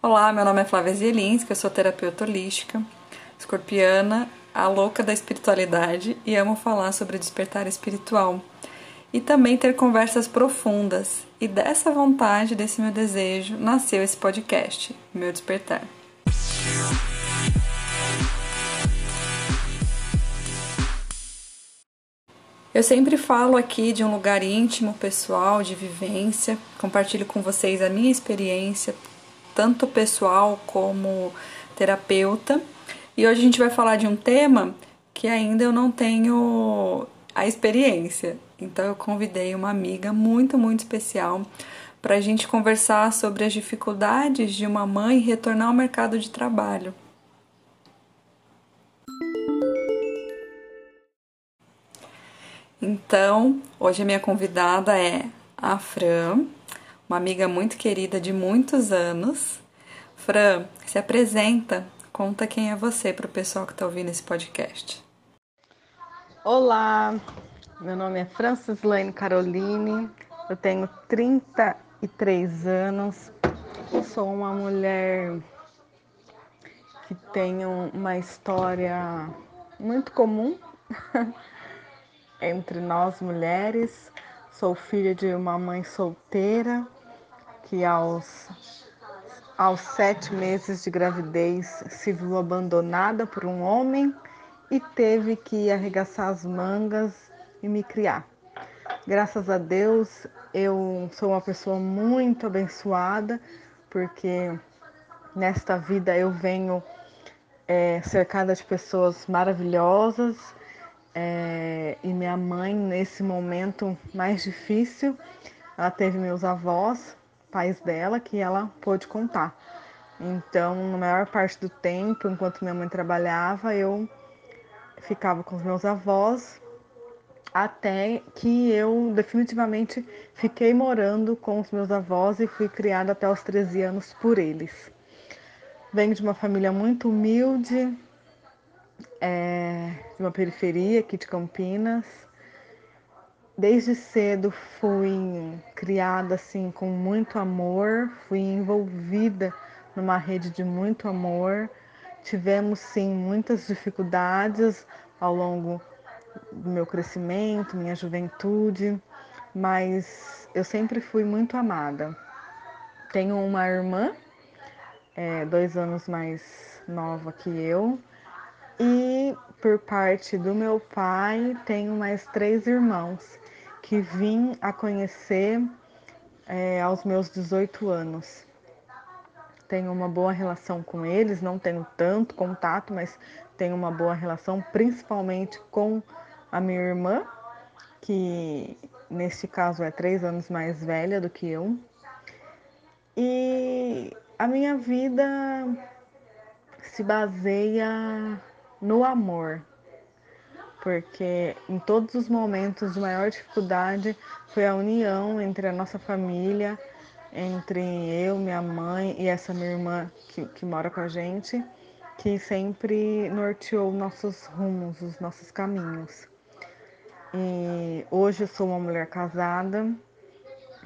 Olá, meu nome é Flávia Zielinski, eu sou terapeuta holística, escorpiana, a louca da espiritualidade e amo falar sobre despertar espiritual e também ter conversas profundas. E dessa vontade, desse meu desejo, nasceu esse podcast, Meu Despertar. Eu sempre falo aqui de um lugar íntimo, pessoal, de vivência, compartilho com vocês a minha experiência, tanto pessoal como terapeuta. E hoje a gente vai falar de um tema que ainda eu não tenho a experiência. Então eu convidei uma amiga muito, muito especial para a gente conversar sobre as dificuldades de uma mãe retornar ao mercado de trabalho. Então, hoje a minha convidada é a Fran, uma amiga muito querida de muitos anos. Fran, se apresenta, conta quem é você para o pessoal que está ouvindo esse podcast. Olá, meu nome é Francis Lane Caroline, eu tenho 33 anos, sou uma mulher que tem uma história muito comum entre nós mulheres. Sou filha de uma mãe solteira que aos, aos sete meses de gravidez se viu abandonada por um homem e teve que arregaçar as mangas e me criar. Graças a Deus, eu sou uma pessoa muito abençoada, porque nesta vida eu venho é, cercada de pessoas maravilhosas é, e minha mãe, nesse momento mais difícil, ela teve meus avós pais dela que ela pôde contar. Então, na maior parte do tempo, enquanto minha mãe trabalhava, eu ficava com os meus avós até que eu definitivamente fiquei morando com os meus avós e fui criada até os 13 anos por eles. Venho de uma família muito humilde, é, de uma periferia aqui de Campinas desde cedo fui criada assim com muito amor, fui envolvida numa rede de muito amor. Tivemos sim muitas dificuldades ao longo do meu crescimento, minha juventude, mas eu sempre fui muito amada. Tenho uma irmã, é, dois anos mais nova que eu, e por parte do meu pai tenho mais três irmãos que vim a conhecer é, aos meus 18 anos. Tenho uma boa relação com eles, não tenho tanto contato, mas tenho uma boa relação, principalmente com a minha irmã, que neste caso é três anos mais velha do que eu. E a minha vida se baseia no amor, porque em todos os momentos de maior dificuldade foi a união entre a nossa família, entre eu, minha mãe e essa minha irmã que, que mora com a gente, que sempre norteou nossos rumos, os nossos caminhos. E hoje eu sou uma mulher casada,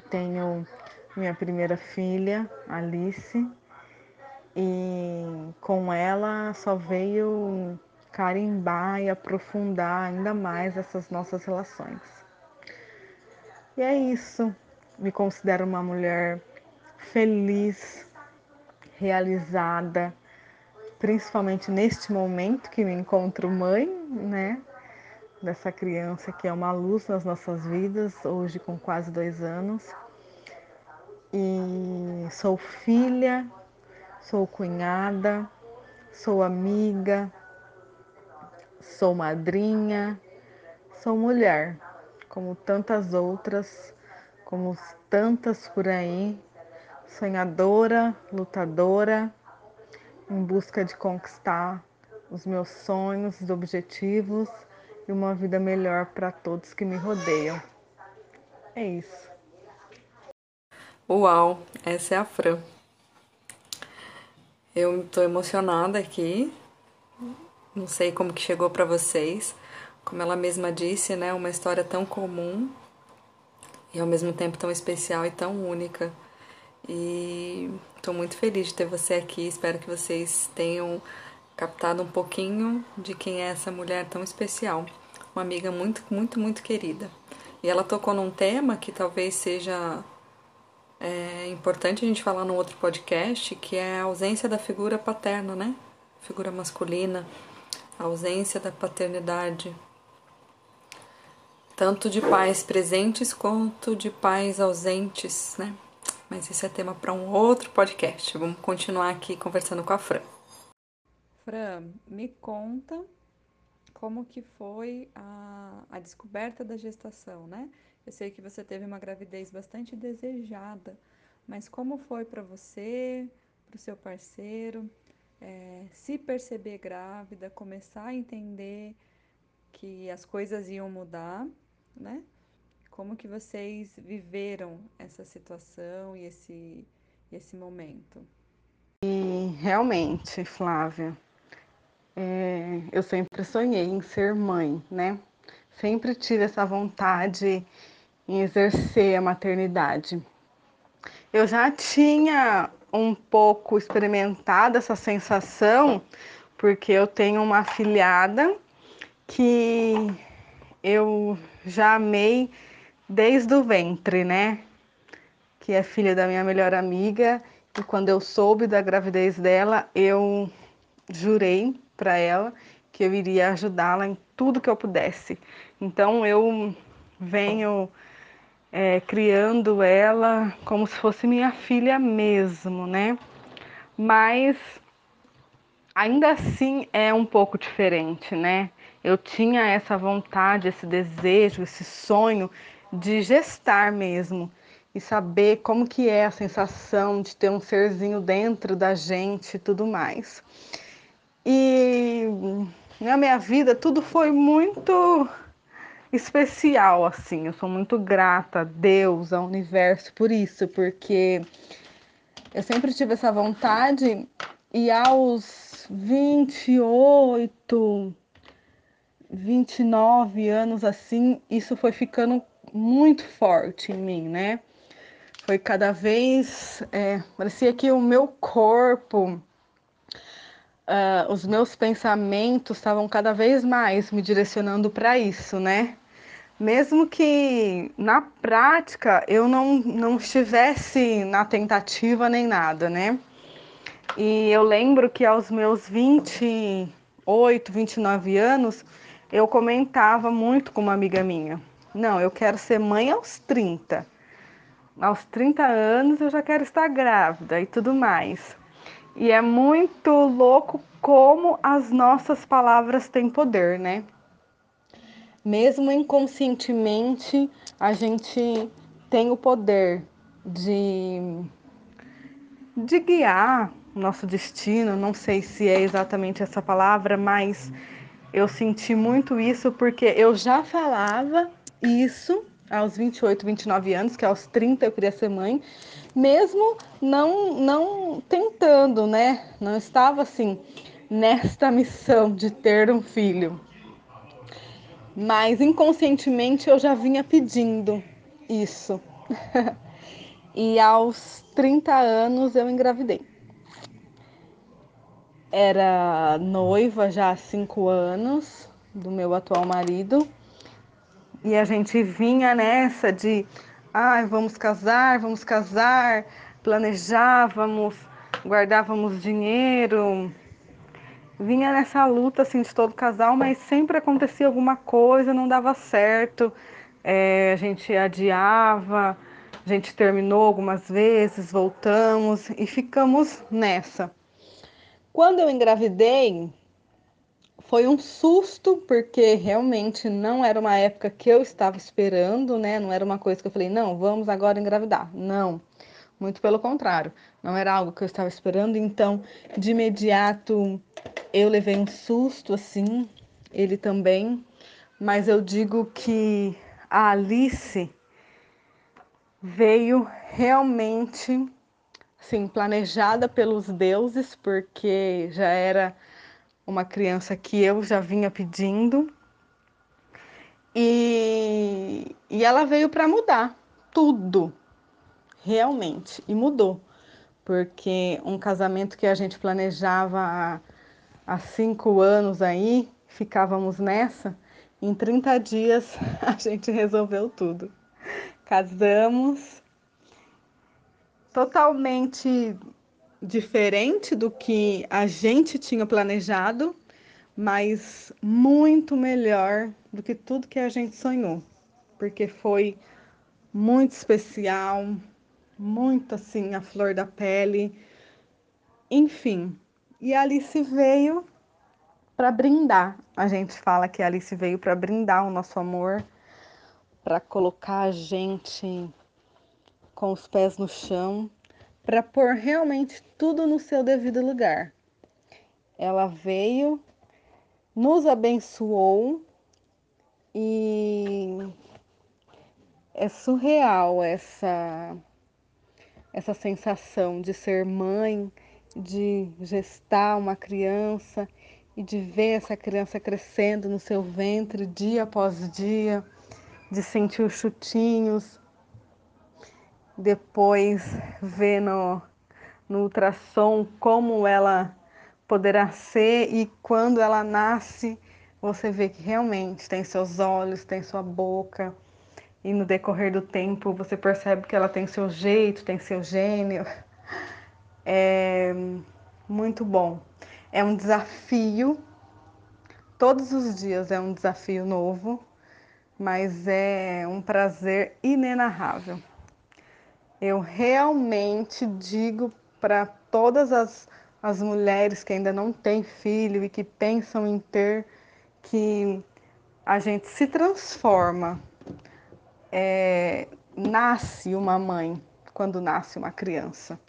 tenho minha primeira filha, Alice, e com ela só veio carimbar e aprofundar ainda mais essas nossas relações. E é isso. Me considero uma mulher feliz, realizada, principalmente neste momento que me encontro mãe, né? Dessa criança que é uma luz nas nossas vidas, hoje com quase dois anos. E sou filha, sou cunhada, sou amiga, sou madrinha, sou mulher, como tantas outras, como tantas por aí, sonhadora, lutadora, em busca de conquistar os meus sonhos, os objetivos e uma vida melhor para todos que me rodeiam. É isso. Uau, essa é a Fran. Eu estou emocionada aqui não sei como que chegou para vocês. Como ela mesma disse, né, uma história tão comum e ao mesmo tempo tão especial e tão única. E estou muito feliz de ter você aqui. Espero que vocês tenham captado um pouquinho de quem é essa mulher tão especial. Uma amiga muito, muito, muito querida. E ela tocou num tema que talvez seja é, importante a gente falar no outro podcast, que é a ausência da figura paterna, né? Figura masculina, a ausência da paternidade. Tanto de pais presentes quanto de pais ausentes, né? Mas isso é tema para um outro podcast. Vamos continuar aqui conversando com a Fran. Fran, me conta como que foi a, a descoberta da gestação, né? Eu sei que você teve uma gravidez bastante desejada, mas como foi para você, para o seu parceiro, é, se perceber grávida, começar a entender que as coisas iam mudar, né? Como que vocês viveram essa situação e esse, esse momento? E realmente, Flávia, é, eu sempre sonhei em ser mãe, né? Sempre tive essa vontade em exercer a maternidade. Eu já tinha um pouco experimentado essa sensação, porque eu tenho uma afilhada que eu já amei desde o ventre, né? Que é filha da minha melhor amiga. E quando eu soube da gravidez dela, eu jurei para ela que eu iria ajudá-la em tudo que eu pudesse. Então eu venho é, criando ela como se fosse minha filha mesmo, né? Mas ainda assim é um pouco diferente, né? Eu tinha essa vontade, esse desejo, esse sonho de gestar mesmo e saber como que é a sensação de ter um serzinho dentro da gente e tudo mais. E na minha vida tudo foi muito especial assim. Eu sou muito grata a Deus, ao universo por isso, porque eu sempre tive essa vontade e aos 28, 29 anos assim, isso foi ficando muito forte em mim, né? Foi cada vez. É, parecia que o meu corpo, uh, os meus pensamentos estavam cada vez mais me direcionando para isso, né? Mesmo que na prática eu não, não estivesse na tentativa nem nada, né? E eu lembro que aos meus 28, 29 anos, eu comentava muito com uma amiga minha não, eu quero ser mãe aos 30. Aos 30 anos eu já quero estar grávida e tudo mais. E é muito louco como as nossas palavras têm poder, né? Mesmo inconscientemente, a gente tem o poder de, de guiar nosso destino. Não sei se é exatamente essa palavra, mas eu senti muito isso porque eu já falava isso aos 28, 29 anos, que aos 30 eu queria ser mãe, mesmo não não tentando, né? Não estava assim nesta missão de ter um filho. Mas inconscientemente eu já vinha pedindo isso. e aos 30 anos eu engravidei. Era noiva já há cinco anos do meu atual marido e a gente vinha nessa de, ai, ah, vamos casar, vamos casar, planejávamos, guardávamos dinheiro. Vinha nessa luta assim de todo casal, mas sempre acontecia alguma coisa, não dava certo. É, a gente adiava, a gente terminou algumas vezes, voltamos e ficamos nessa. Quando eu engravidei, foi um susto, porque realmente não era uma época que eu estava esperando, né? Não era uma coisa que eu falei, não, vamos agora engravidar. Não, muito pelo contrário, não era algo que eu estava esperando. Então, de imediato, eu levei um susto, assim, ele também. Mas eu digo que a Alice veio realmente, assim, planejada pelos deuses, porque já era uma criança que eu já vinha pedindo. E, e ela veio para mudar tudo. realmente, e mudou, porque um casamento que a gente planejava há, cinco anos aí, ficávamos nessa, em 30 dias a gente resolveu tudo. Casamos totalmente diferente do que a gente tinha planejado, mas muito melhor do que tudo que a gente sonhou, porque foi muito especial, muito assim a flor da pele, enfim. E a Alice veio para brindar. A gente fala que a Alice veio para brindar o nosso amor, para colocar a gente com os pés no chão, para pôr realmente tudo no seu devido lugar. Ela veio, nos abençoou e é surreal essa essa sensação de ser mãe, de gestar uma criança e de ver essa criança crescendo no seu ventre dia após dia, de sentir os chutinhos, depois ver no, no ultrassom como ela poderá ser e quando ela nasce, você vê que realmente tem seus olhos, tem sua boca, e no decorrer do tempo você percebe que ela tem seu jeito, tem seu gênio. É muito bom. É um desafio, todos os dias é um desafio novo, mas é um prazer inenarrável. Eu realmente digo para todas as, as mulheres que ainda não têm filho e que pensam em ter, que a gente se transforma é, nasce uma mãe quando nasce uma criança.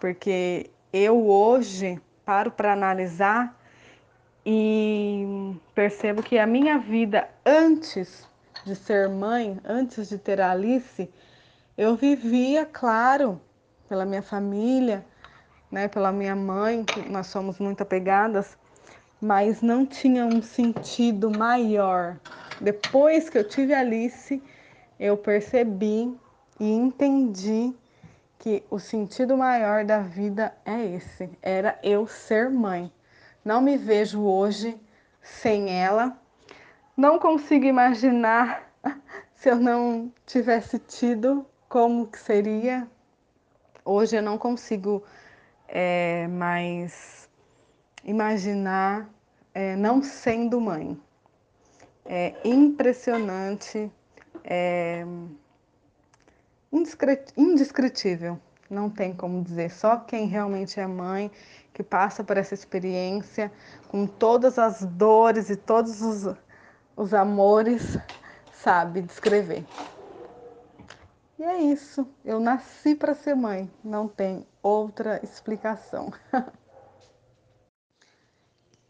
Porque eu hoje paro para analisar e percebo que a minha vida antes de ser mãe, antes de ter a Alice, eu vivia, claro, pela minha família, né, pela minha mãe, que nós somos muito apegadas, mas não tinha um sentido maior. Depois que eu tive a Alice, eu percebi e entendi que o sentido maior da vida é esse: era eu ser mãe. Não me vejo hoje sem ela. Não consigo imaginar se eu não tivesse tido como que seria. Hoje eu não consigo é, mais imaginar é, não sendo mãe. É impressionante é indescritível. Não tem como dizer. Só quem realmente é mãe, que passa por essa experiência, com todas as dores e todos os, os amores, sabe descrever. E é isso. Eu nasci para ser mãe. Não tem outra explicação.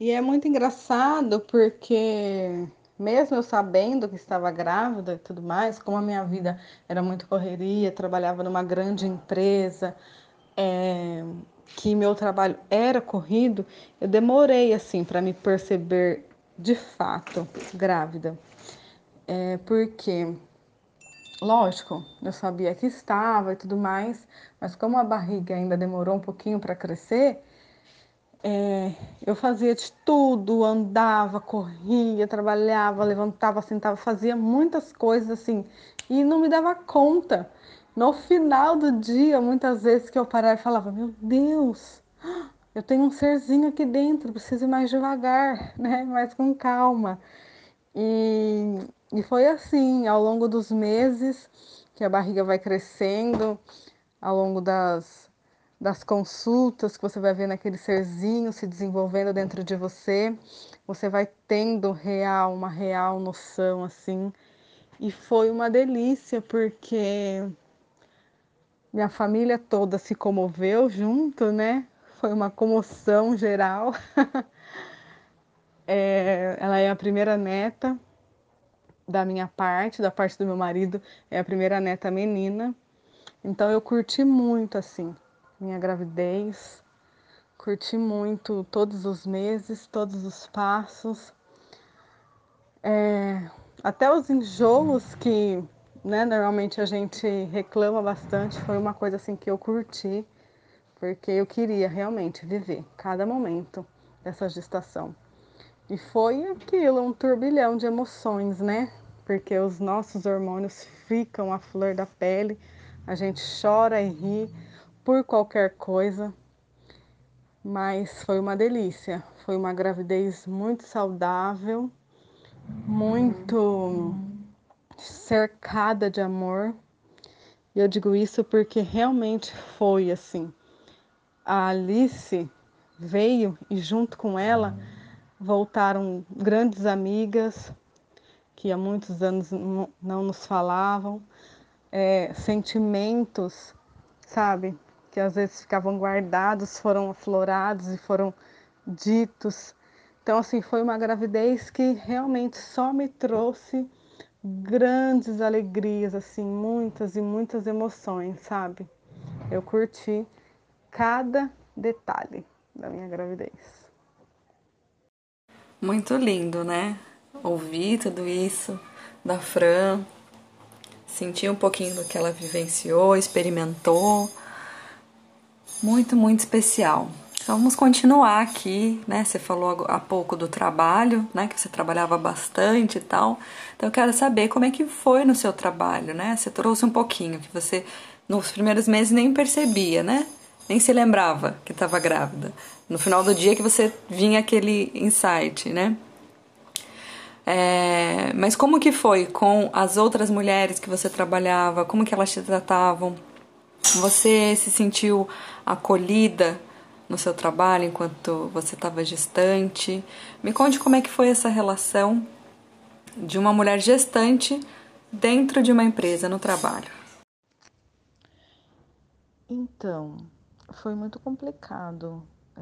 e é muito engraçado porque mesmo eu sabendo que estava grávida e tudo mais, como a minha vida era muito correria, trabalhava numa grande empresa, é, que meu trabalho era corrido, eu demorei assim para me perceber de fato grávida. É, porque, lógico, eu sabia que estava e tudo mais, mas como a barriga ainda demorou um pouquinho para crescer, é, eu fazia de tudo, andava, corria, trabalhava, levantava, sentava, fazia muitas coisas assim e não me dava conta. No final do dia, muitas vezes que eu parava e falava: Meu Deus, eu tenho um serzinho aqui dentro, preciso ir mais devagar, né? mais com calma. E, e foi assim, ao longo dos meses que a barriga vai crescendo, ao longo das das consultas que você vai ver naquele serzinho se desenvolvendo dentro de você, você vai tendo real, uma real noção assim. E foi uma delícia porque minha família toda se comoveu junto, né? Foi uma comoção geral. é, ela é a primeira neta da minha parte, da parte do meu marido, é a primeira neta menina. Então eu curti muito assim minha gravidez. Curti muito todos os meses, todos os passos. É, até os enjoos que né, normalmente a gente reclama bastante, foi uma coisa assim que eu curti, porque eu queria realmente viver cada momento dessa gestação. E foi aquilo, um turbilhão de emoções, né? Porque os nossos hormônios ficam à flor da pele, a gente chora e ri por qualquer coisa, mas foi uma delícia. Foi uma gravidez muito saudável, muito cercada de amor. E eu digo isso porque realmente foi assim. A Alice veio e junto com ela voltaram grandes amigas que há muitos anos não nos falavam, é, sentimentos, sabe, que às vezes ficavam guardados, foram aflorados e foram ditos. Então, assim, foi uma gravidez que realmente só me trouxe grandes alegrias, assim, muitas e muitas emoções, sabe? Eu curti cada detalhe da minha gravidez. Muito lindo, né? Ouvir tudo isso da Fran, sentir um pouquinho do que ela vivenciou, experimentou. Muito, muito especial. Então vamos continuar aqui, né? Você falou há pouco do trabalho, né? Que você trabalhava bastante e tal. Então eu quero saber como é que foi no seu trabalho, né? Você trouxe um pouquinho que você nos primeiros meses nem percebia, né? Nem se lembrava que estava grávida no final do dia que você vinha aquele insight, né? É, mas como que foi com as outras mulheres que você trabalhava? Como que elas te tratavam? Você se sentiu acolhida no seu trabalho enquanto você estava gestante? Me conte como é que foi essa relação de uma mulher gestante dentro de uma empresa no trabalho. Então, foi muito complicado é,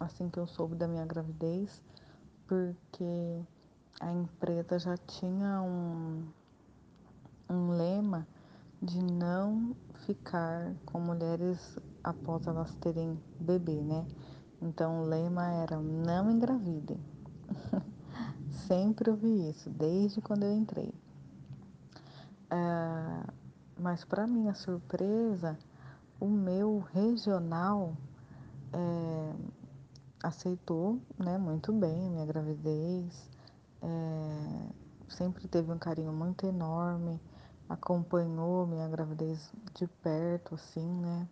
assim que eu soube da minha gravidez, porque a empresa já tinha um, um lema de não ficar com mulheres após elas terem bebê, né? Então o lema era não engravidem. Sempre ouvi isso, desde quando eu entrei. É, mas para minha surpresa, o meu regional é, aceitou né, muito bem a minha gravidez, é, sempre teve um carinho muito enorme, acompanhou minha gravidez de perto, assim, né?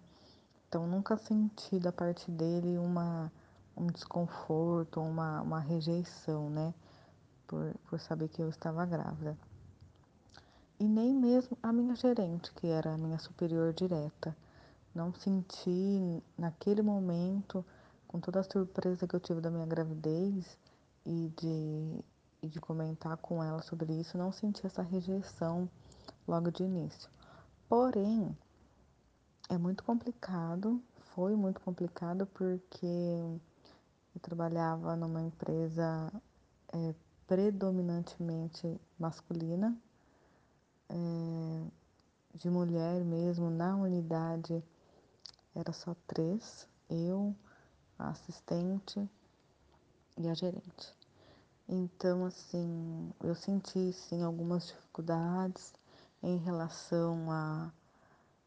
Então nunca senti da parte dele uma, um desconforto, uma, uma rejeição, né? Por, por saber que eu estava grávida. E nem mesmo a minha gerente, que era a minha superior direta não senti naquele momento, com toda a surpresa que eu tive da minha gravidez e de, e de comentar com ela sobre isso, não senti essa rejeição logo de início. Porém, é muito complicado, foi muito complicado porque eu trabalhava numa empresa é, predominantemente masculina, é, de mulher mesmo, na unidade era só três, eu, a assistente e a gerente. Então, assim, eu senti sim algumas dificuldades em relação a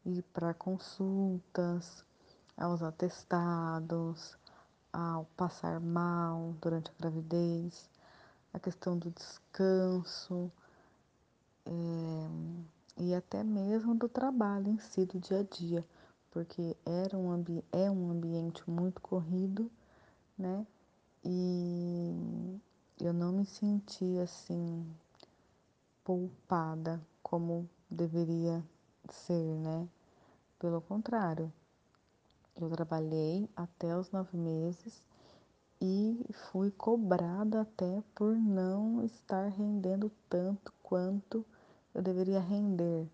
ir para consultas, aos atestados, ao passar mal durante a gravidez, a questão do descanso é, e até mesmo do trabalho em si, do dia a dia porque era um é um ambiente muito corrido, né? E eu não me senti assim poupada como deveria ser, né? Pelo contrário, eu trabalhei até os nove meses e fui cobrada até por não estar rendendo tanto quanto eu deveria render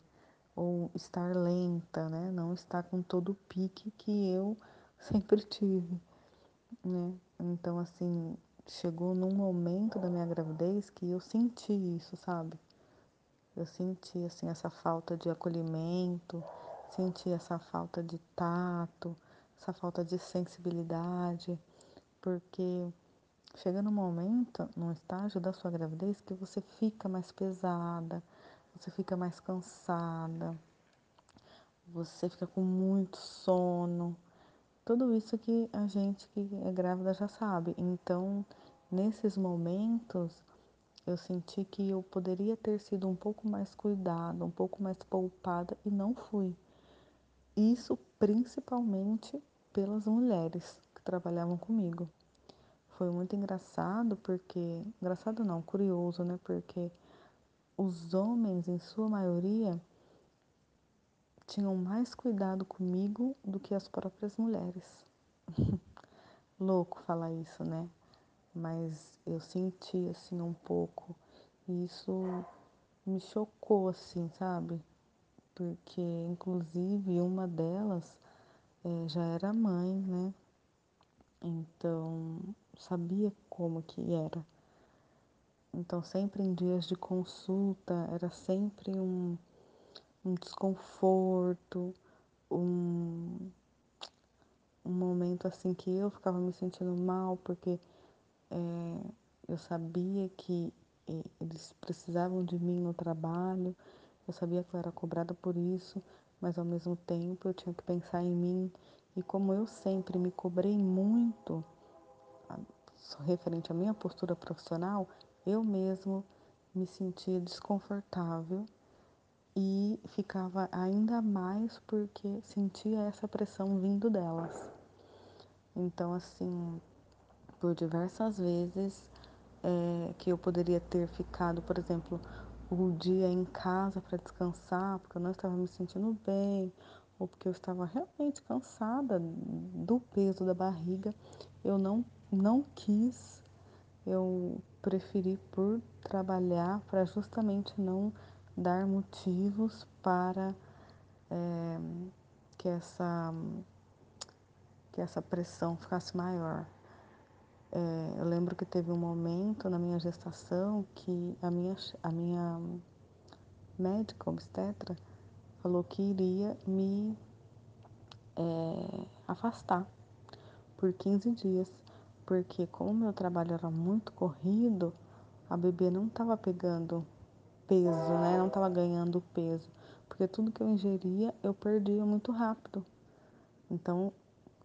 ou estar lenta, né? Não estar com todo o pique que eu sempre tive, né? Então, assim, chegou num momento da minha gravidez que eu senti isso, sabe? Eu senti, assim, essa falta de acolhimento, senti essa falta de tato, essa falta de sensibilidade, porque chega num momento, num estágio da sua gravidez que você fica mais pesada, você fica mais cansada, você fica com muito sono. Tudo isso que a gente que é grávida já sabe. Então, nesses momentos, eu senti que eu poderia ter sido um pouco mais cuidada, um pouco mais poupada e não fui. Isso principalmente pelas mulheres que trabalhavam comigo. Foi muito engraçado porque. Engraçado não, curioso, né? Porque os homens, em sua maioria, tinham mais cuidado comigo do que as próprias mulheres. Louco falar isso, né? Mas eu senti assim um pouco. E isso me chocou, assim, sabe? Porque, inclusive, uma delas é, já era mãe, né? Então, sabia como que era. Então, sempre em dias de consulta, era sempre um, um desconforto, um, um momento assim que eu ficava me sentindo mal, porque é, eu sabia que eles precisavam de mim no trabalho, eu sabia que eu era cobrada por isso, mas ao mesmo tempo eu tinha que pensar em mim. E como eu sempre me cobrei muito, referente à minha postura profissional, eu mesmo me sentia desconfortável e ficava ainda mais porque sentia essa pressão vindo delas. Então, assim, por diversas vezes é, que eu poderia ter ficado, por exemplo, o dia em casa para descansar, porque eu não estava me sentindo bem, ou porque eu estava realmente cansada do peso da barriga, eu não, não quis, eu preferi por trabalhar para justamente não dar motivos para é, que essa que essa pressão ficasse maior. É, eu lembro que teve um momento na minha gestação que a minha, a minha médica obstetra falou que iria me é, afastar por 15 dias, porque como meu trabalho era muito corrido, a bebê não estava pegando peso, né? Não estava ganhando peso, porque tudo que eu ingeria eu perdia muito rápido. Então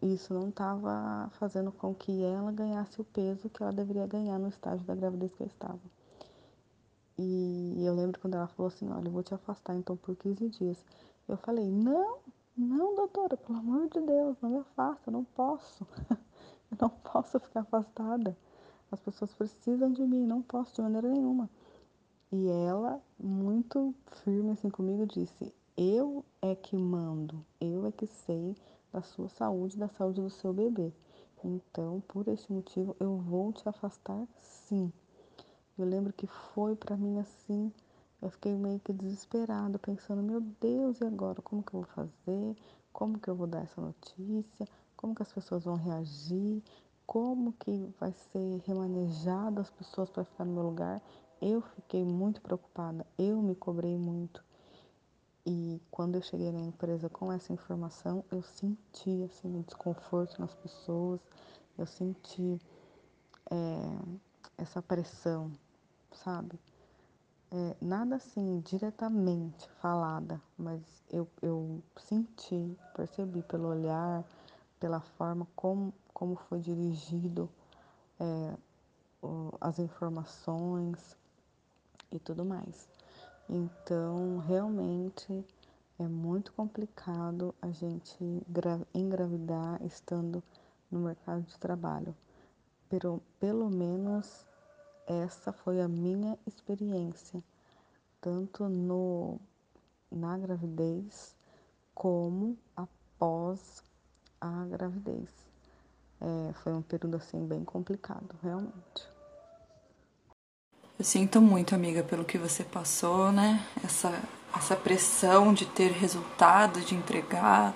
isso não estava fazendo com que ela ganhasse o peso que ela deveria ganhar no estágio da gravidez que eu estava. E eu lembro quando ela falou assim: Olha, eu vou te afastar então por 15 dias. Eu falei: Não, não, doutora, pelo amor de Deus, não me afasta, eu não posso. eu não posso ficar afastada. As pessoas precisam de mim, não posso de maneira nenhuma. E ela, muito firme assim comigo, disse: Eu é que mando, eu é que sei da sua saúde, da saúde do seu bebê. Então, por esse motivo, eu vou te afastar sim. Eu lembro que foi para mim assim, eu fiquei meio que desesperada, pensando, meu Deus, e agora? Como que eu vou fazer? Como que eu vou dar essa notícia? Como que as pessoas vão reagir? Como que vai ser remanejado as pessoas para ficar no meu lugar? Eu fiquei muito preocupada, eu me cobrei muito. E quando eu cheguei na empresa com essa informação, eu senti assim, um desconforto nas pessoas, eu senti é, essa pressão, sabe? É, nada assim diretamente falada, mas eu, eu senti, percebi pelo olhar, pela forma como, como foi dirigido é, as informações e tudo mais. Então, realmente é muito complicado a gente engravidar estando no mercado de trabalho. Pero, pelo menos essa foi a minha experiência, tanto no, na gravidez como após a gravidez. É, foi um período assim bem complicado, realmente. Eu sinto muito, amiga, pelo que você passou, né? Essa, essa pressão de ter resultado, de entregar,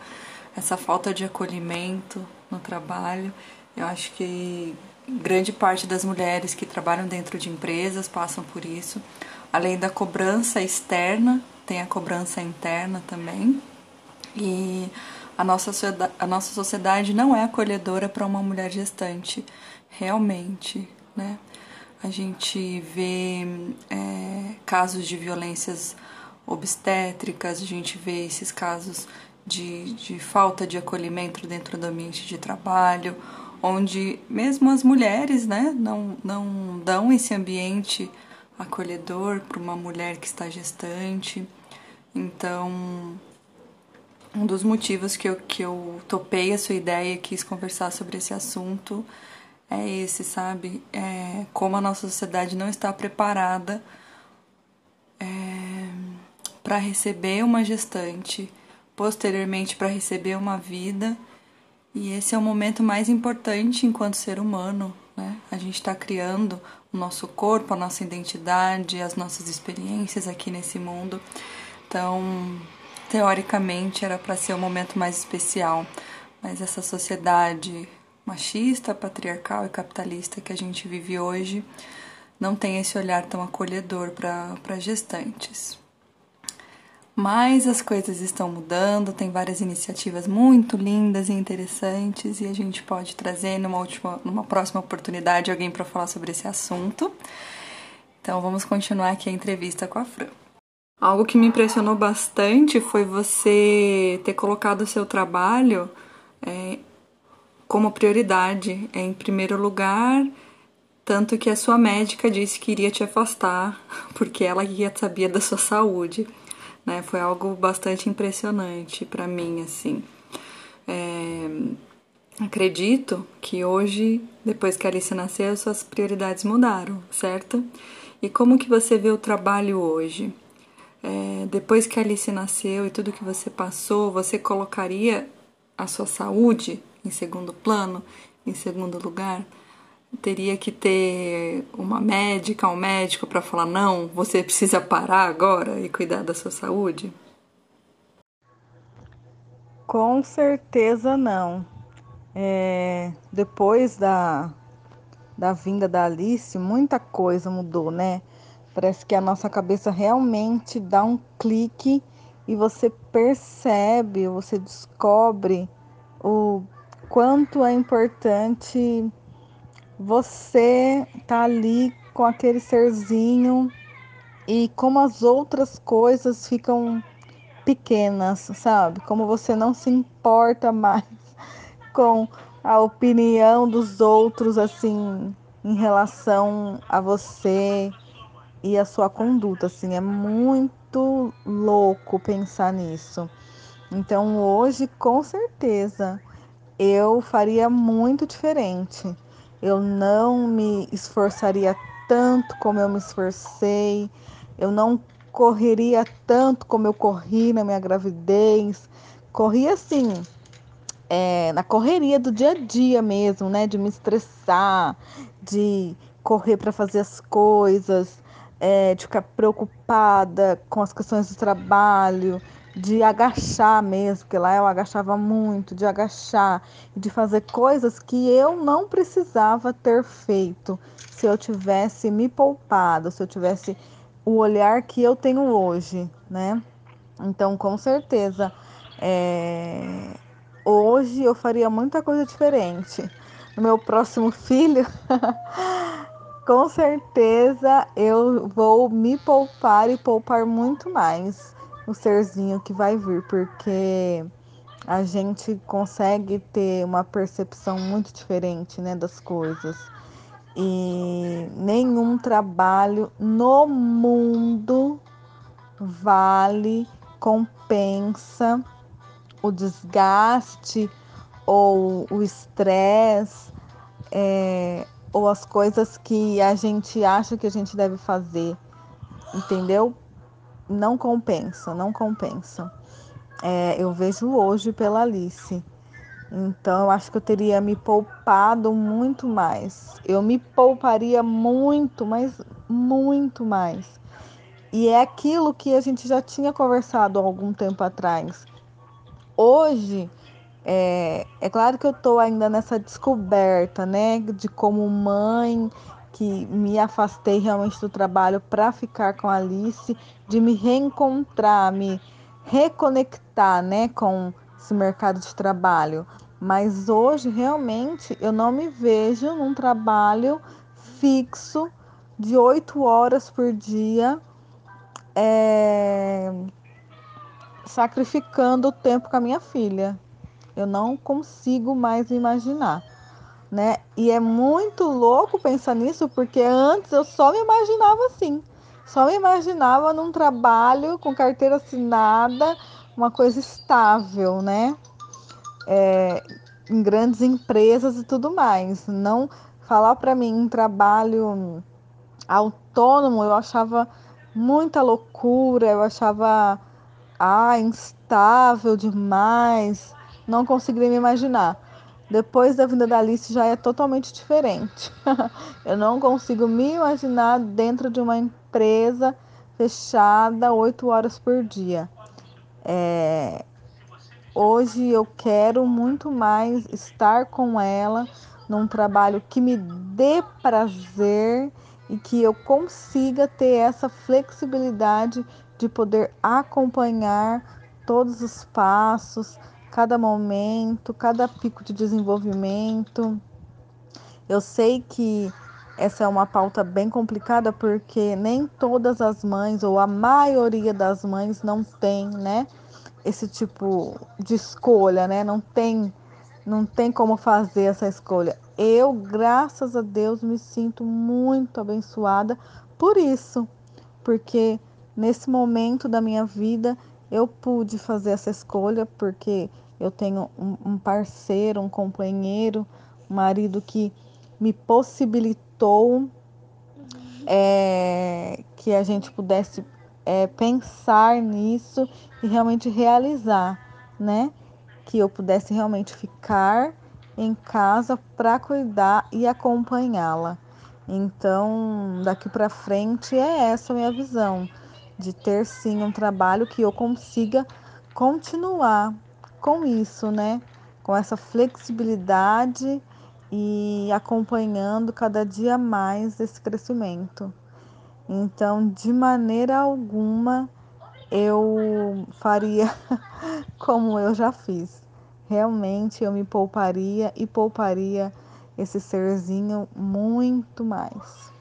essa falta de acolhimento no trabalho. Eu acho que grande parte das mulheres que trabalham dentro de empresas passam por isso. Além da cobrança externa, tem a cobrança interna também. E a nossa, a nossa sociedade não é acolhedora para uma mulher gestante, realmente, né? A gente vê é, casos de violências obstétricas, a gente vê esses casos de, de falta de acolhimento dentro do ambiente de trabalho, onde mesmo as mulheres né, não, não dão esse ambiente acolhedor para uma mulher que está gestante. Então, um dos motivos que eu, que eu topei a sua ideia e quis conversar sobre esse assunto é esse, sabe? É como a nossa sociedade não está preparada é, para receber uma gestante, posteriormente para receber uma vida. E esse é o momento mais importante enquanto ser humano, né? A gente está criando o nosso corpo, a nossa identidade, as nossas experiências aqui nesse mundo. Então, teoricamente era para ser o momento mais especial, mas essa sociedade machista, patriarcal e capitalista que a gente vive hoje não tem esse olhar tão acolhedor para gestantes. Mas as coisas estão mudando, tem várias iniciativas muito lindas e interessantes e a gente pode trazer numa, última, numa próxima oportunidade alguém para falar sobre esse assunto. Então vamos continuar aqui a entrevista com a Fran. Algo que me impressionou bastante foi você ter colocado o seu trabalho é, como prioridade, em primeiro lugar, tanto que a sua médica disse que iria te afastar porque ela ia sabia da sua saúde, né? Foi algo bastante impressionante para mim, assim. É, acredito que hoje, depois que a Alice nasceu, suas prioridades mudaram, certo? E como que você vê o trabalho hoje? É, depois que a Alice nasceu e tudo que você passou, você colocaria a sua saúde em segundo plano, em segundo lugar? Teria que ter uma médica, um médico para falar: não, você precisa parar agora e cuidar da sua saúde? Com certeza não. É, depois da, da vinda da Alice, muita coisa mudou, né? Parece que a nossa cabeça realmente dá um clique e você percebe, você descobre o quanto é importante você estar tá ali com aquele serzinho e como as outras coisas ficam pequenas, sabe? Como você não se importa mais com a opinião dos outros assim em relação a você e a sua conduta, assim, é muito louco pensar nisso. Então, hoje, com certeza, eu faria muito diferente. Eu não me esforçaria tanto como eu me esforcei, eu não correria tanto como eu corri na minha gravidez. Corri assim, é, na correria do dia a dia mesmo, né? De me estressar, de correr para fazer as coisas, é, de ficar preocupada com as questões do trabalho, de agachar mesmo, porque lá eu agachava muito, de agachar, de fazer coisas que eu não precisava ter feito se eu tivesse me poupado, se eu tivesse o olhar que eu tenho hoje, né? Então, com certeza, é... hoje eu faria muita coisa diferente. No meu próximo filho, com certeza eu vou me poupar e poupar muito mais o serzinho que vai vir, porque a gente consegue ter uma percepção muito diferente né, das coisas. E nenhum trabalho no mundo vale, compensa o desgaste ou o estresse. É, ou as coisas que a gente acha que a gente deve fazer, entendeu? Não compensa, não compensa. É, eu vejo hoje pela Alice. Então, eu acho que eu teria me poupado muito mais. Eu me pouparia muito, mas muito mais. E é aquilo que a gente já tinha conversado há algum tempo atrás. Hoje, é, é claro que eu estou ainda nessa descoberta, né, de como mãe que me afastei realmente do trabalho para ficar com a Alice, de me reencontrar, me reconectar, né, com esse mercado de trabalho. Mas hoje realmente eu não me vejo num trabalho fixo de oito horas por dia é, sacrificando o tempo com a minha filha. Eu não consigo mais imaginar, né? E é muito louco pensar nisso, porque antes eu só me imaginava assim. Só me imaginava num trabalho com carteira assinada, uma coisa estável, né? É, em grandes empresas e tudo mais. Não falar para mim um trabalho autônomo, eu achava muita loucura, eu achava ah, instável demais, não conseguiria me imaginar. Depois da vinda da Alice já é totalmente diferente. eu não consigo me imaginar dentro de uma empresa fechada oito horas por dia. É... Hoje eu quero muito mais estar com ela num trabalho que me dê prazer e que eu consiga ter essa flexibilidade de poder acompanhar todos os passos, cada momento, cada pico de desenvolvimento. Eu sei que essa é uma pauta bem complicada porque nem todas as mães ou a maioria das mães não tem, né, esse tipo de escolha, né? Não tem não tem como fazer essa escolha. Eu, graças a Deus, me sinto muito abençoada por isso, porque nesse momento da minha vida eu pude fazer essa escolha porque eu tenho um, um parceiro, um companheiro, um marido que me possibilitou é, que a gente pudesse é, pensar nisso e realmente realizar, né? Que eu pudesse realmente ficar em casa para cuidar e acompanhá-la. Então, daqui para frente é essa a minha visão de ter sim um trabalho que eu consiga continuar com isso, né? Com essa flexibilidade e acompanhando cada dia mais esse crescimento. Então, de maneira alguma eu faria como eu já fiz. Realmente eu me pouparia e pouparia esse serzinho muito mais.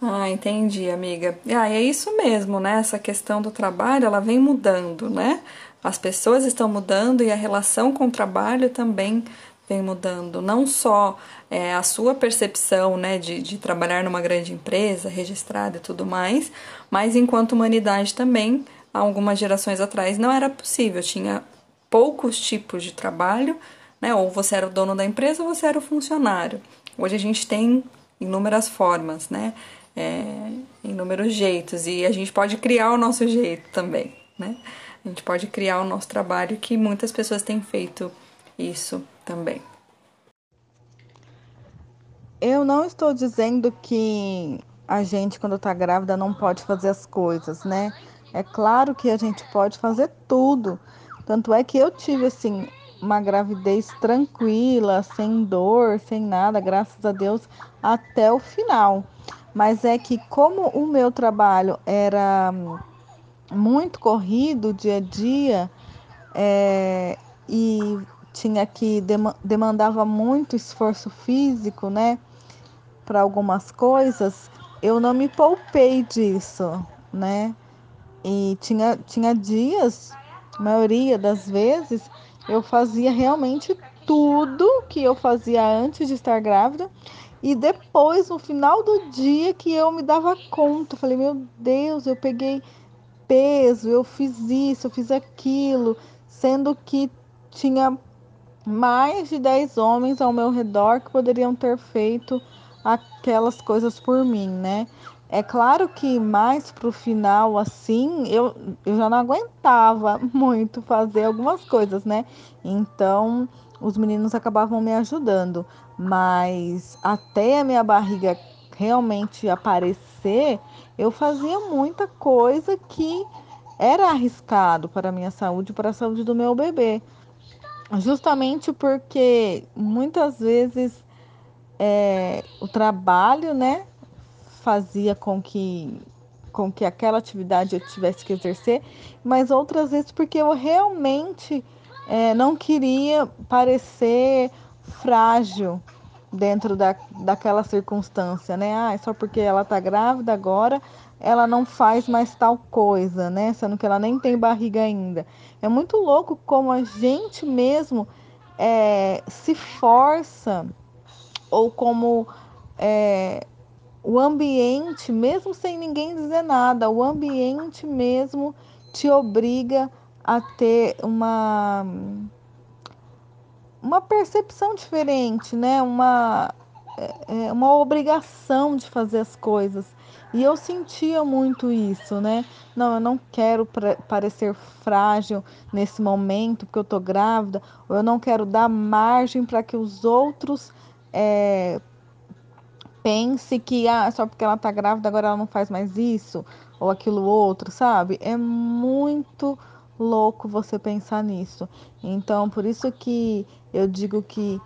Ah, entendi, amiga. Ah, é isso mesmo, né? Essa questão do trabalho, ela vem mudando, né? As pessoas estão mudando e a relação com o trabalho também vem mudando. Não só é, a sua percepção né, de, de trabalhar numa grande empresa, registrada e tudo mais, mas enquanto humanidade também, há algumas gerações atrás, não era possível. Tinha poucos tipos de trabalho, né? Ou você era o dono da empresa ou você era o funcionário. Hoje a gente tem inúmeras formas, né? É, inúmeros jeitos e a gente pode criar o nosso jeito também, né? A gente pode criar o nosso trabalho que muitas pessoas têm feito isso também. Eu não estou dizendo que a gente, quando está grávida, não pode fazer as coisas, né? É claro que a gente pode fazer tudo. Tanto é que eu tive, assim, uma gravidez tranquila, sem dor, sem nada, graças a Deus, até o final. Mas é que, como o meu trabalho era muito corrido dia a dia, é, e tinha que demandava muito esforço físico, né, para algumas coisas, eu não me poupei disso, né? E tinha tinha dias, maioria das vezes, eu fazia realmente tudo que eu fazia antes de estar grávida e depois no final do dia que eu me dava conta, eu falei, meu Deus, eu peguei peso, eu fiz isso, eu fiz aquilo, sendo que tinha mais de 10 homens ao meu redor que poderiam ter feito aquelas coisas por mim, né? É claro que mais pro final, assim, eu, eu já não aguentava muito fazer algumas coisas, né? Então, os meninos acabavam me ajudando. Mas até a minha barriga realmente aparecer, eu fazia muita coisa que era arriscado para a minha saúde, para a saúde do meu bebê. Justamente porque muitas vezes é, o trabalho, né, fazia com que com que aquela atividade eu tivesse que exercer, mas outras vezes porque eu realmente é, não queria parecer frágil, dentro da, daquela circunstância, né? Ah, é só porque ela tá grávida agora, ela não faz mais tal coisa, né? Sendo que ela nem tem barriga ainda. É muito louco como a gente mesmo é, se força ou como é, o ambiente, mesmo sem ninguém dizer nada, o ambiente mesmo te obriga a ter uma uma percepção diferente, né? Uma, é, é, uma obrigação de fazer as coisas. E eu sentia muito isso, né? Não, eu não quero parecer frágil nesse momento porque eu tô grávida, ou eu não quero dar margem para que os outros é, pense que ah, só porque ela tá grávida agora ela não faz mais isso ou aquilo outro, sabe? É muito louco você pensar nisso. Então, por isso que eu digo que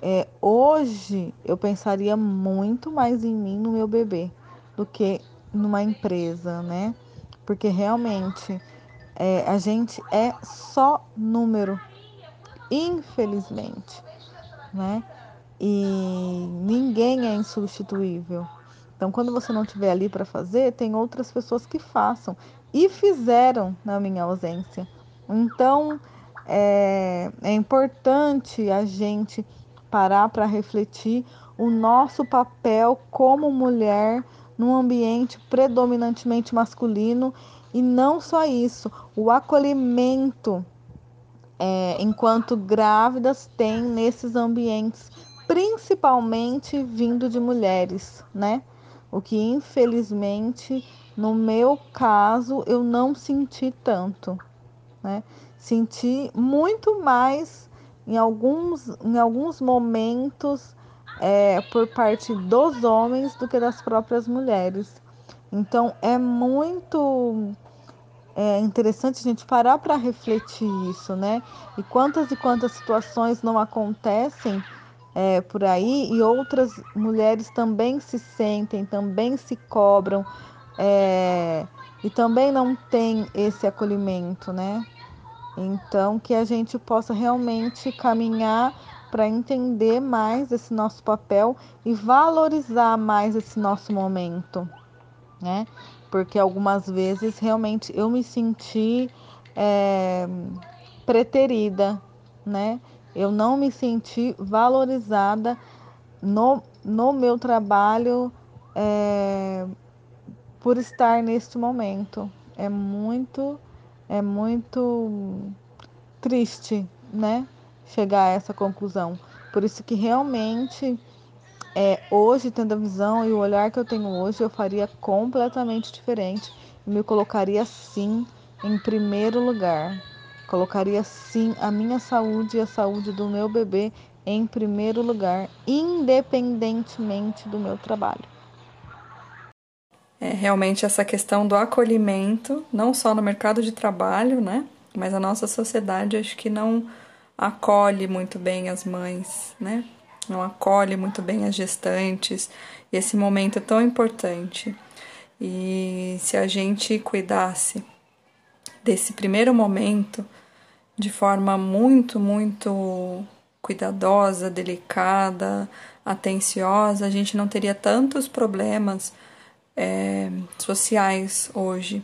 é, hoje eu pensaria muito mais em mim, no meu bebê, do que numa empresa, né? Porque realmente é, a gente é só número, infelizmente, né? E ninguém é insubstituível. Então, quando você não estiver ali para fazer, tem outras pessoas que façam e fizeram na minha ausência. Então, é, é importante a gente parar para refletir o nosso papel como mulher num ambiente predominantemente masculino e não só isso, o acolhimento é, enquanto grávidas tem nesses ambientes, principalmente vindo de mulheres, né? O que infelizmente no meu caso eu não senti tanto, né? Senti muito mais em alguns, em alguns momentos é, por parte dos homens do que das próprias mulheres. Então é muito é interessante a gente parar para refletir isso, né? E quantas e quantas situações não acontecem é, por aí e outras mulheres também se sentem, também se cobram é, e também não tem esse acolhimento, né? Então, que a gente possa realmente caminhar para entender mais esse nosso papel e valorizar mais esse nosso momento, né? Porque algumas vezes realmente eu me senti é, preterida, né? Eu não me senti valorizada no, no meu trabalho é, por estar neste momento. É muito é muito triste, né? Chegar a essa conclusão. Por isso que realmente é, hoje, tendo a visão e o olhar que eu tenho hoje, eu faria completamente diferente me colocaria sim em primeiro lugar. Colocaria sim a minha saúde e a saúde do meu bebê em primeiro lugar, independentemente do meu trabalho é realmente essa questão do acolhimento, não só no mercado de trabalho, né? Mas a nossa sociedade acho que não acolhe muito bem as mães, né? Não acolhe muito bem as gestantes. E esse momento é tão importante. E se a gente cuidasse desse primeiro momento de forma muito, muito cuidadosa, delicada, atenciosa, a gente não teria tantos problemas é, sociais hoje.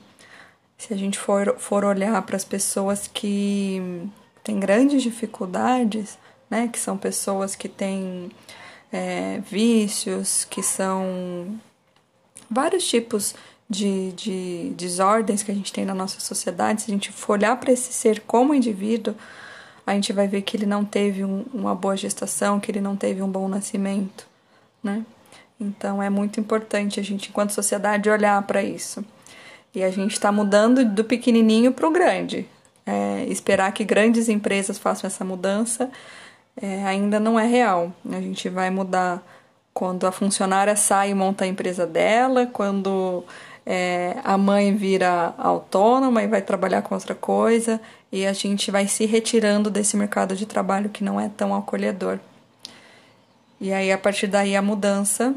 Se a gente for, for olhar para as pessoas que têm grandes dificuldades, né, que são pessoas que têm é, vícios, que são vários tipos de, de desordens que a gente tem na nossa sociedade, se a gente for olhar para esse ser como indivíduo, a gente vai ver que ele não teve um, uma boa gestação, que ele não teve um bom nascimento, né? Então é muito importante a gente, enquanto sociedade, olhar para isso. E a gente está mudando do pequenininho para o grande. É, esperar que grandes empresas façam essa mudança é, ainda não é real. A gente vai mudar quando a funcionária sai e monta a empresa dela, quando é, a mãe vira autônoma e vai trabalhar com outra coisa, e a gente vai se retirando desse mercado de trabalho que não é tão acolhedor. E aí, a partir daí, a mudança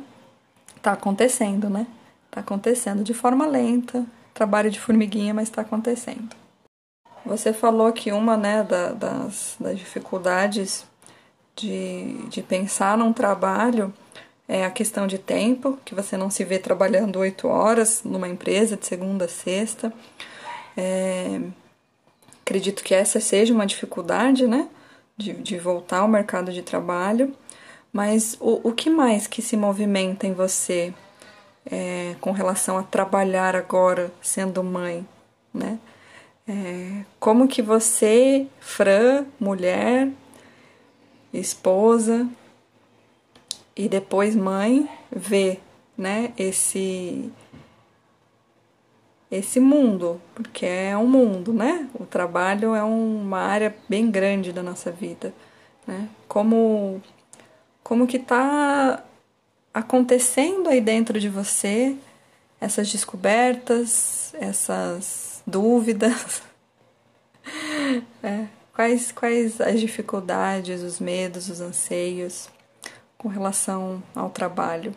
está acontecendo, né? Está acontecendo de forma lenta, trabalho de formiguinha, mas está acontecendo. Você falou que uma né, da, das, das dificuldades de, de pensar num trabalho é a questão de tempo, que você não se vê trabalhando oito horas numa empresa de segunda a sexta. É, acredito que essa seja uma dificuldade, né? De, de voltar ao mercado de trabalho. Mas o, o que mais que se movimenta em você é, com relação a trabalhar agora sendo mãe, né? É, como que você, Fran, mulher, esposa e depois mãe, vê, né? Esse esse mundo, porque é um mundo, né? O trabalho é uma área bem grande da nossa vida, né? Como como que tá acontecendo aí dentro de você essas descobertas, essas dúvidas, é, quais quais as dificuldades, os medos, os anseios com relação ao trabalho?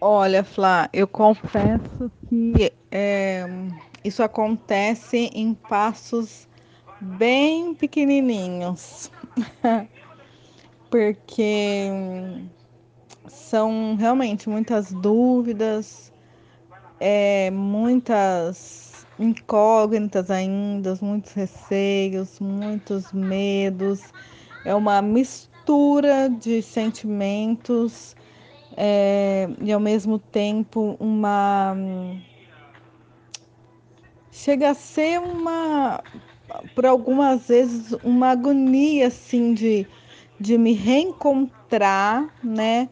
Olha, Flá, eu confesso que é, isso acontece em passos bem pequenininhos, porque são realmente muitas dúvidas, é, muitas incógnitas ainda, muitos receios, muitos medos, é uma mistura de sentimentos é, e ao mesmo tempo uma chega a ser uma por algumas vezes uma agonia assim de, de me reencontrar, né?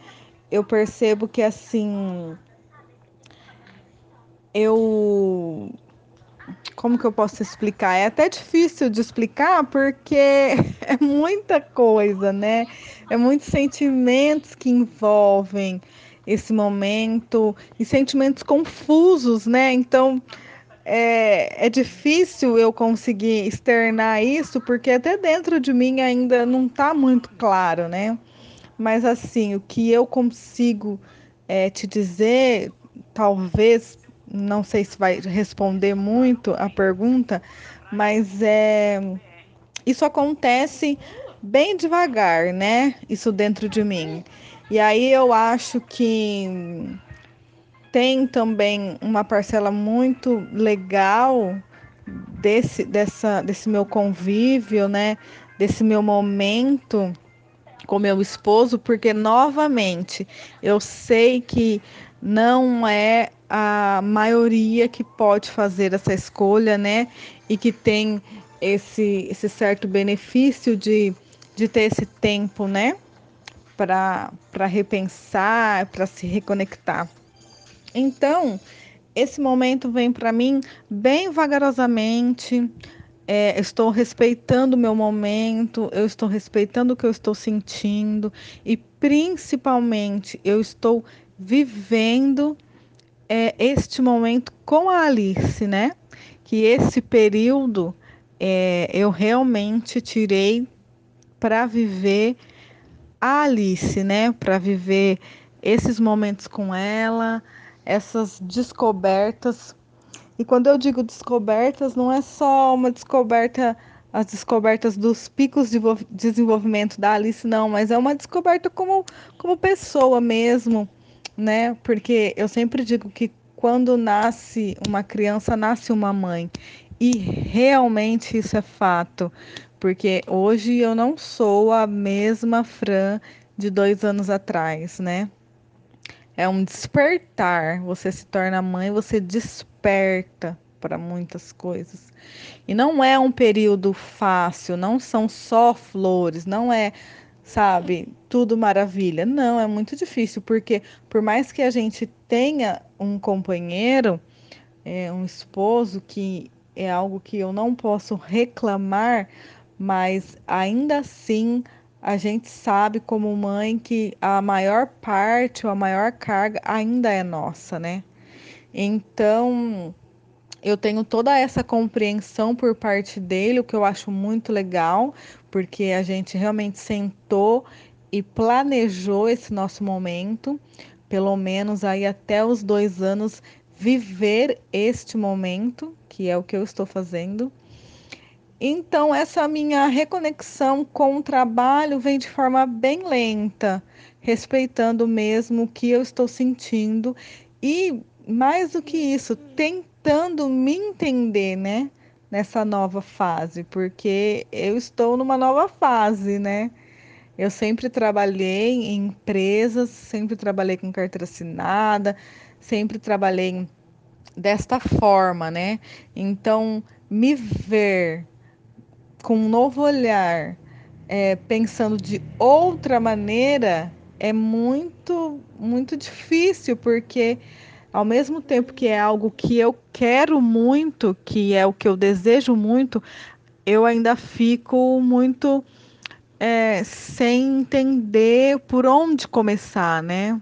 Eu percebo que assim eu como que eu posso explicar? É até difícil de explicar porque é muita coisa, né? É muitos sentimentos que envolvem esse momento e sentimentos confusos, né? Então é, é difícil eu conseguir externar isso porque até dentro de mim ainda não está muito claro, né? Mas assim, o que eu consigo é, te dizer, talvez não sei se vai responder muito a pergunta, mas é isso acontece bem devagar, né? Isso dentro de mim. E aí eu acho que tem também uma parcela muito legal desse, dessa, desse meu convívio, né? Desse meu momento com meu esposo, porque novamente eu sei que não é a maioria que pode fazer essa escolha, né? E que tem esse, esse certo benefício de, de ter esse tempo, né? Para repensar, para se reconectar. Então, esse momento vem para mim bem vagarosamente. É, estou respeitando o meu momento, eu estou respeitando o que eu estou sentindo e principalmente eu estou vivendo é, este momento com a Alice, né? Que esse período é, eu realmente tirei para viver a Alice, né? Para viver esses momentos com ela, essas descobertas. E quando eu digo descobertas, não é só uma descoberta, as descobertas dos picos de desenvolvimento da Alice, não, mas é uma descoberta como, como pessoa mesmo né? Porque eu sempre digo que quando nasce uma criança, nasce uma mãe. E realmente isso é fato, porque hoje eu não sou a mesma Fran de dois anos atrás, né? É um despertar. Você se torna mãe, você desperta para muitas coisas. E não é um período fácil, não são só flores, não é sabe, tudo maravilha. Não, é muito difícil, porque por mais que a gente tenha um companheiro, é, um esposo, que é algo que eu não posso reclamar, mas ainda assim a gente sabe como mãe que a maior parte ou a maior carga ainda é nossa, né? Então, eu tenho toda essa compreensão por parte dele, o que eu acho muito legal, porque a gente realmente sentou e planejou esse nosso momento, pelo menos aí até os dois anos, viver este momento, que é o que eu estou fazendo. Então, essa minha reconexão com o trabalho vem de forma bem lenta, respeitando mesmo o que eu estou sentindo e, mais do que isso, tentando me entender, né? Nessa nova fase, porque eu estou numa nova fase, né? Eu sempre trabalhei em empresas, sempre trabalhei com carteira assinada, sempre trabalhei desta forma, né? Então, me ver com um novo olhar, é, pensando de outra maneira, é muito, muito difícil, porque ao mesmo tempo que é algo que eu quero muito, que é o que eu desejo muito, eu ainda fico muito é, sem entender por onde começar, né?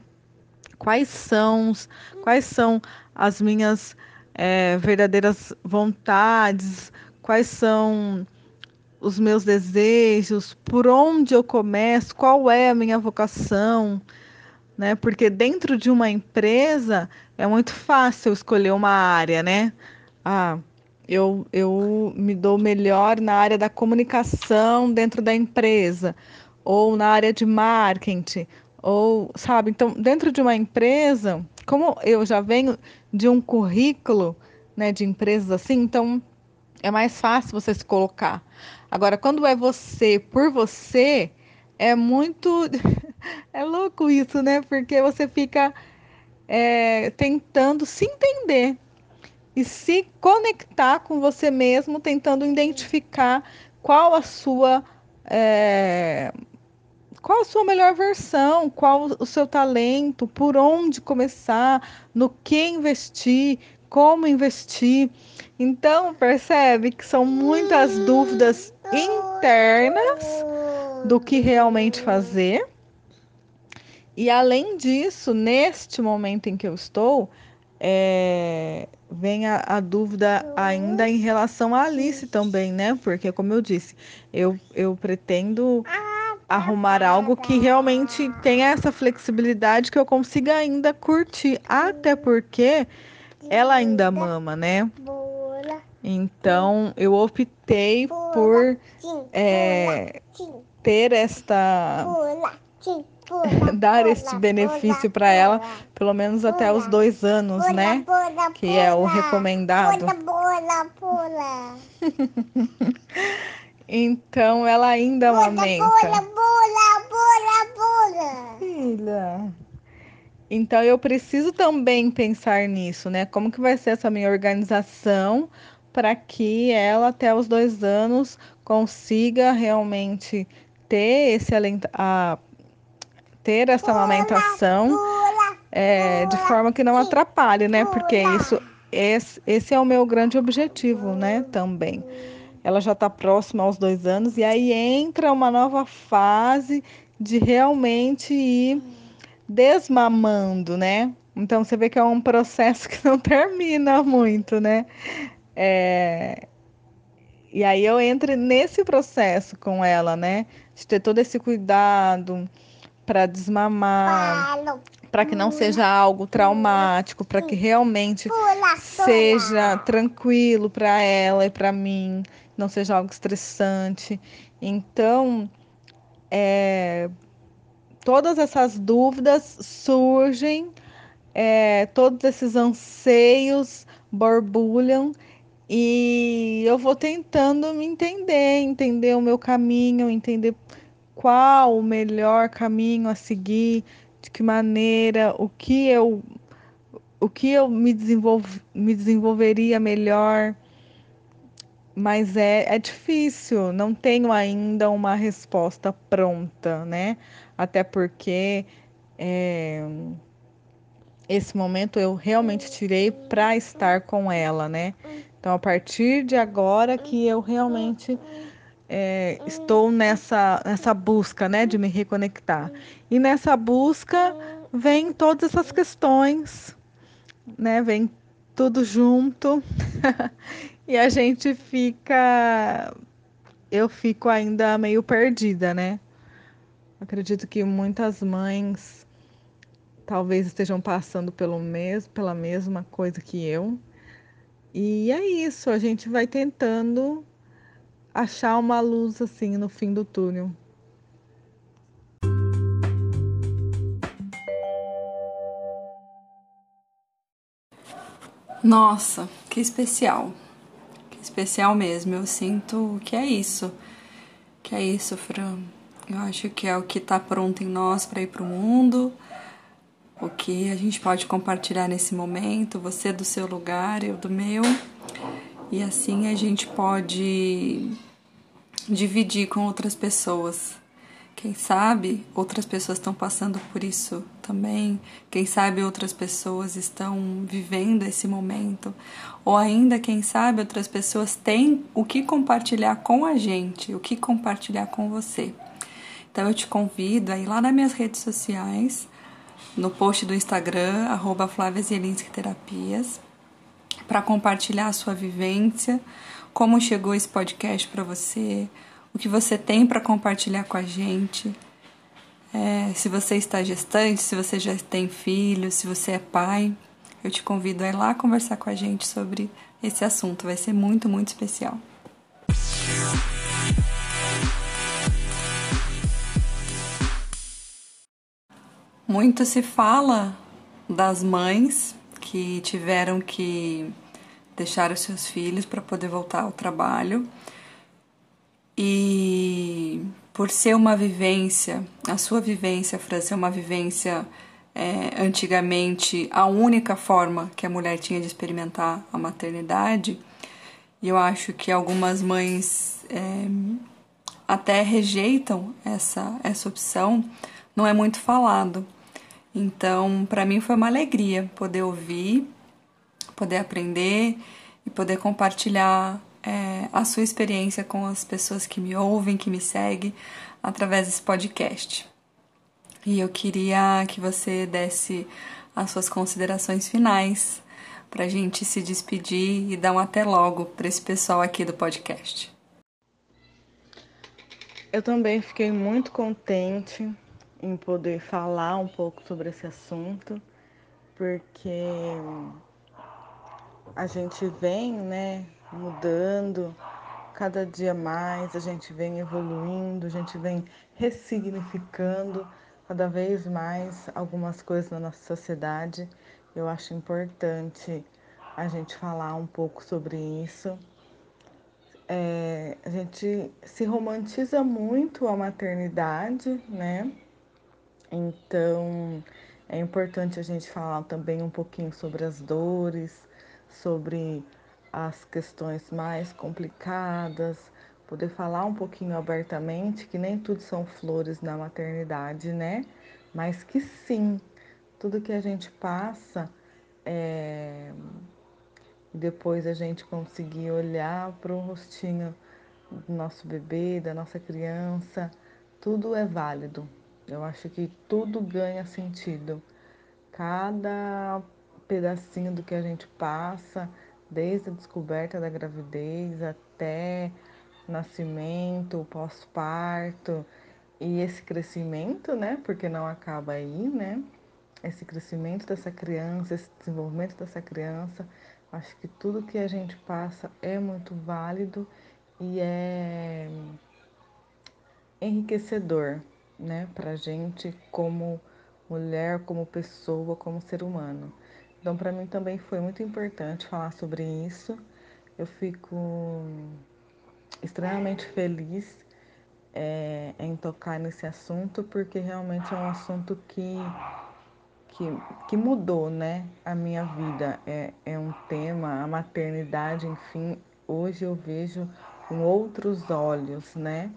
Quais são, quais são as minhas é, verdadeiras vontades, quais são os meus desejos, por onde eu começo, qual é a minha vocação, né? Porque dentro de uma empresa é muito fácil escolher uma área, né? Ah, eu, eu me dou melhor na área da comunicação dentro da empresa, ou na área de marketing, ou, sabe? Então, dentro de uma empresa, como eu já venho de um currículo, né, de empresas assim, então é mais fácil você se colocar. Agora, quando é você por você, é muito. é louco isso, né? Porque você fica é, tentando se entender e se conectar com você mesmo, tentando identificar qual a sua. É, qual a sua melhor versão, qual o seu talento, por onde começar, no que investir, como investir. Então, percebe que são muitas dúvidas internas do que realmente fazer. E além disso, neste momento em que eu estou, é, vem a, a, dúvida ainda em relação à Alice também, né? Porque, como eu disse, eu, eu pretendo arrumar algo que realmente tenha essa flexibilidade que eu consiga ainda curtir. Até porque ela ainda mama, né? Então eu optei por é, ter esta dar este benefício para ela, pelo menos até os dois anos, né? Que é o recomendado. então ela ainda amamenta. Filha. Então eu preciso também pensar nisso, né? Como que vai ser essa minha organização para que ela até os dois anos consiga realmente ter esse a, ter essa amamentação é, de forma que não atrapalhe, né? Porque isso esse, esse é o meu grande objetivo, né? Também. Ela já está próxima aos dois anos e aí entra uma nova fase de realmente ir desmamando, né? Então você vê que é um processo que não termina muito, né? É... E aí eu entro nesse processo com ela, né? De ter todo esse cuidado para desmamar, para que não seja algo traumático, para que realmente seja tranquilo para ela e para mim, não seja algo estressante. Então, é, todas essas dúvidas surgem, é, todos esses anseios borbulham e eu vou tentando me entender, entender o meu caminho, entender qual o melhor caminho a seguir, de que maneira, o que eu o que eu me, me desenvolveria melhor. Mas é, é difícil, não tenho ainda uma resposta pronta, né? Até porque é, esse momento eu realmente tirei para estar com ela, né? Então, a partir de agora que eu realmente é, estou nessa, nessa busca, né, de me reconectar. E nessa busca vem todas essas questões, né? Vem tudo junto e a gente fica, eu fico ainda meio perdida, né? Acredito que muitas mães talvez estejam passando pelo mesmo, pela mesma coisa que eu. E é isso, a gente vai tentando achar uma luz assim no fim do túnel. Nossa, que especial. Que especial mesmo. Eu sinto que é isso. Que é isso, Fran. Eu acho que é o que está pronto em nós para ir para o mundo. O que a gente pode compartilhar nesse momento, você do seu lugar, eu do meu. E assim a gente pode dividir com outras pessoas quem sabe outras pessoas estão passando por isso também. Quem sabe outras pessoas estão vivendo esse momento. Ou ainda, quem sabe outras pessoas têm o que compartilhar com a gente, o que compartilhar com você. Então eu te convido a ir lá nas minhas redes sociais, no post do Instagram, arroba Terapias, para compartilhar a sua vivência, como chegou esse podcast para você, o que você tem para compartilhar com a gente. É, se você está gestante, se você já tem filho, se você é pai, eu te convido a ir lá conversar com a gente sobre esse assunto. Vai ser muito, muito especial. Muito se fala das mães que tiveram que deixar os seus filhos para poder voltar ao trabalho e por ser uma vivência, a sua vivência, Fran, ser uma vivência é, antigamente a única forma que a mulher tinha de experimentar a maternidade, e eu acho que algumas mães é, até rejeitam essa, essa opção, não é muito falado. Então, para mim foi uma alegria poder ouvir, poder aprender e poder compartilhar é, a sua experiência com as pessoas que me ouvem, que me seguem através desse podcast. E eu queria que você desse as suas considerações finais para a gente se despedir e dar um até logo para esse pessoal aqui do podcast. Eu também fiquei muito contente em poder falar um pouco sobre esse assunto, porque a gente vem, né, mudando cada dia mais, a gente vem evoluindo, a gente vem ressignificando cada vez mais algumas coisas na nossa sociedade. Eu acho importante a gente falar um pouco sobre isso. É, a gente se romantiza muito a maternidade, né? Então é importante a gente falar também um pouquinho sobre as dores, sobre as questões mais complicadas, poder falar um pouquinho abertamente que nem tudo são flores na maternidade, né? Mas que sim, tudo que a gente passa é... depois a gente conseguir olhar para o rostinho do nosso bebê, da nossa criança, tudo é válido. Eu acho que tudo ganha sentido. Cada pedacinho do que a gente passa, desde a descoberta da gravidez até nascimento, pós-parto e esse crescimento, né? Porque não acaba aí, né? Esse crescimento dessa criança, esse desenvolvimento dessa criança, acho que tudo que a gente passa é muito válido e é enriquecedor, né? Pra gente como mulher, como pessoa, como ser humano. Então, para mim também foi muito importante falar sobre isso. Eu fico extremamente feliz é, em tocar nesse assunto, porque realmente é um assunto que, que, que mudou né, a minha vida. É, é um tema, a maternidade, enfim, hoje eu vejo com outros olhos, né?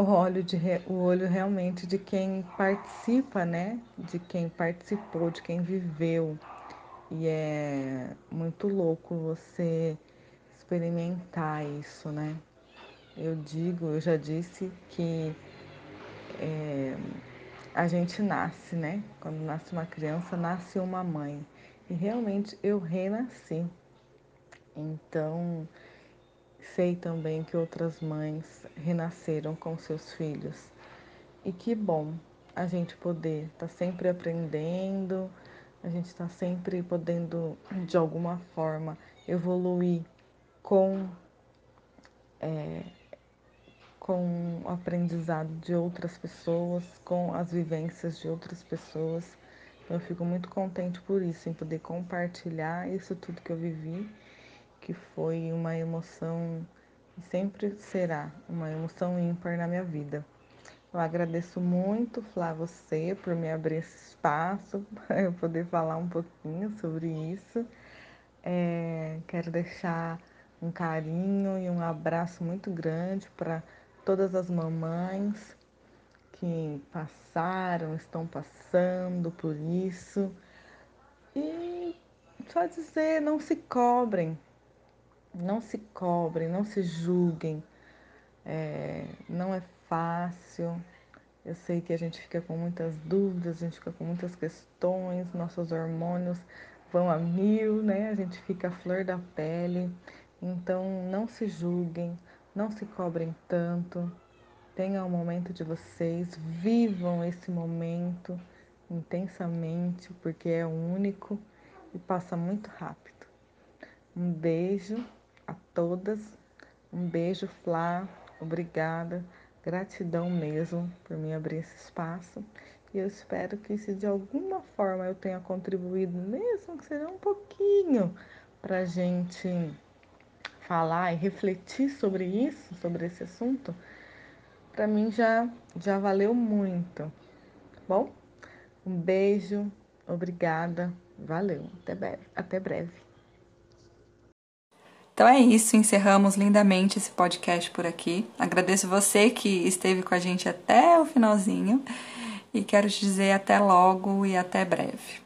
O olho, de, o olho realmente de quem participa, né? De quem participou, de quem viveu. E é muito louco você experimentar isso, né? Eu digo, eu já disse que é, a gente nasce, né? Quando nasce uma criança, nasce uma mãe. E realmente eu renasci. Então, sei também que outras mães renasceram com seus filhos. E que bom a gente poder estar tá sempre aprendendo, a gente está sempre podendo, de alguma forma, evoluir com é, com o aprendizado de outras pessoas, com as vivências de outras pessoas. Eu fico muito contente por isso, em poder compartilhar isso tudo que eu vivi, que foi uma emoção e sempre será uma emoção ímpar na minha vida. Eu agradeço muito, Flá, você por me abrir esse espaço para eu poder falar um pouquinho sobre isso. É, quero deixar um carinho e um abraço muito grande para todas as mamães que passaram, estão passando por isso. E só dizer, não se cobrem, não se cobrem, não se julguem. É, não é fácil. Eu sei que a gente fica com muitas dúvidas, a gente fica com muitas questões, nossos hormônios vão a mil, né? A gente fica a flor da pele. Então, não se julguem, não se cobrem tanto. Tenham o momento de vocês, vivam esse momento intensamente, porque é único e passa muito rápido. Um beijo a todas, um beijo, Flá, obrigada, gratidão mesmo por me abrir esse espaço. E eu espero que se de alguma forma eu tenha contribuído, mesmo que seja um pouquinho, para a gente falar e refletir sobre isso, sobre esse assunto, para mim já, já valeu muito. Bom, um beijo, obrigada, valeu, até breve. Até breve. Então é isso, encerramos lindamente esse podcast por aqui. Agradeço você que esteve com a gente até o finalzinho e quero te dizer até logo e até breve.